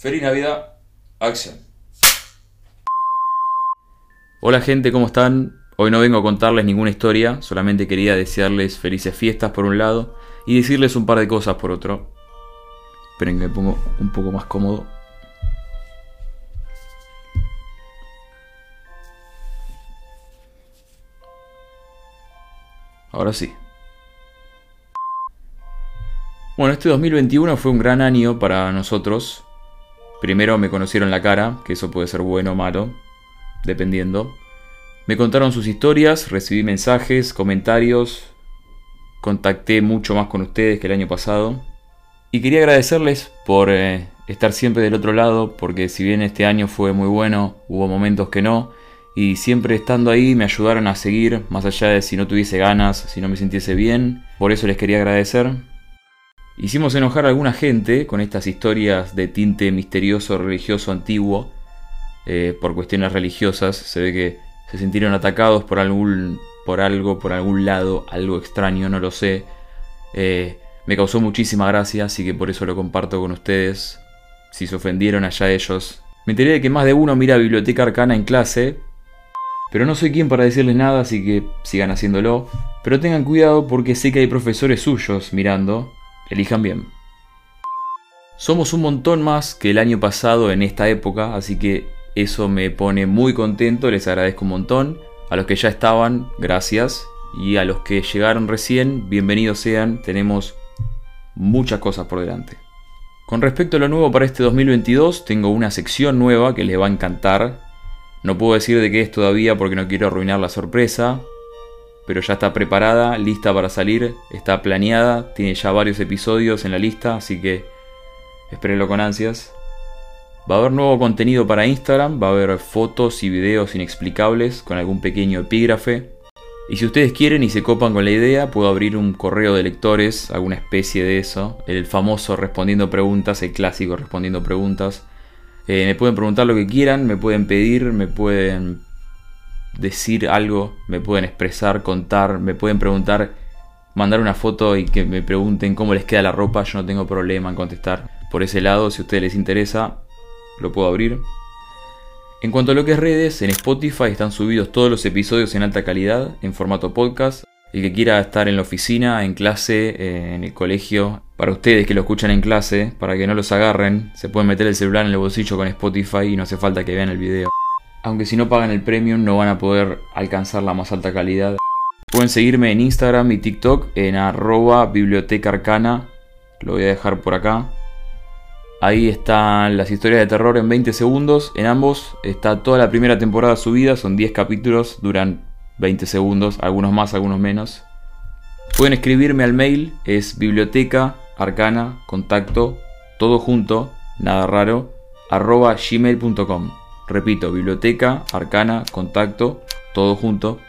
Feliz Navidad, acción. Hola gente, ¿cómo están? Hoy no vengo a contarles ninguna historia, solamente quería desearles felices fiestas por un lado y decirles un par de cosas por otro. Esperen que me pongo un poco más cómodo. Ahora sí. Bueno, este 2021 fue un gran año para nosotros. Primero me conocieron la cara, que eso puede ser bueno o malo, dependiendo. Me contaron sus historias, recibí mensajes, comentarios, contacté mucho más con ustedes que el año pasado. Y quería agradecerles por eh, estar siempre del otro lado, porque si bien este año fue muy bueno, hubo momentos que no, y siempre estando ahí me ayudaron a seguir, más allá de si no tuviese ganas, si no me sintiese bien. Por eso les quería agradecer. Hicimos enojar a alguna gente con estas historias de tinte misterioso, religioso, antiguo, eh, por cuestiones religiosas. Se ve que se sintieron atacados por algún, por algo, por algún lado, algo extraño, no lo sé. Eh, me causó muchísima gracia, así que por eso lo comparto con ustedes. Si se ofendieron allá ellos. Me enteré de que más de uno mira Biblioteca Arcana en clase, pero no soy quien para decirles nada, así que sigan haciéndolo. Pero tengan cuidado porque sé que hay profesores suyos mirando, elijan bien. Somos un montón más que el año pasado en esta época, así que eso me pone muy contento, les agradezco un montón. A los que ya estaban, gracias. Y a los que llegaron recién, bienvenidos sean, tenemos muchas cosas por delante. Con respecto a lo nuevo para este 2022, tengo una sección nueva que les va a encantar. No puedo decir de qué es todavía porque no quiero arruinar la sorpresa, pero ya está preparada, lista para salir, está planeada, tiene ya varios episodios en la lista, así que espérenlo con ansias. Va a haber nuevo contenido para Instagram, va a haber fotos y videos inexplicables con algún pequeño epígrafe. Y si ustedes quieren y se copan con la idea, puedo abrir un correo de lectores, alguna especie de eso, el famoso respondiendo preguntas, el clásico respondiendo preguntas. Eh, me pueden preguntar lo que quieran, me pueden pedir, me pueden decir algo, me pueden expresar, contar, me pueden preguntar, mandar una foto y que me pregunten cómo les queda la ropa, yo no tengo problema en contestar. Por ese lado, si a ustedes les interesa, lo puedo abrir. En cuanto a lo que es redes, en Spotify están subidos todos los episodios en alta calidad, en formato podcast. El que quiera estar en la oficina, en clase, eh, en el colegio, para ustedes que lo escuchan en clase, para que no los agarren, se pueden meter el celular en el bolsillo con Spotify y no hace falta que vean el video aunque si no pagan el premium no van a poder alcanzar la más alta calidad. Pueden seguirme en Instagram y TikTok en arroba biblioteca arcana, lo voy a dejar por acá. Ahí están las historias de terror en 20 segundos, en ambos está toda la primera temporada subida, son 10 capítulos, duran 20 segundos, algunos más, algunos menos. Pueden escribirme al mail, es biblioteca arcana, contacto, todo junto, nada raro, arroba gmail.com. Repito, biblioteca, arcana, contacto, todo junto,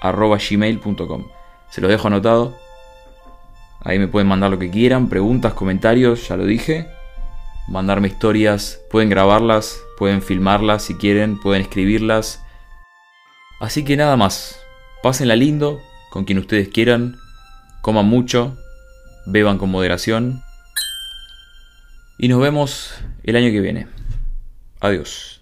arroba gmail.com. Se lo dejo anotado. Ahí me pueden mandar lo que quieran, preguntas, comentarios, ya lo dije. Mandarme historias, pueden grabarlas, pueden filmarlas si quieren, pueden escribirlas. Así que nada más. Pásenla lindo, con quien ustedes quieran. Coman mucho, beban con moderación. Y nos vemos el año que viene. Adiós.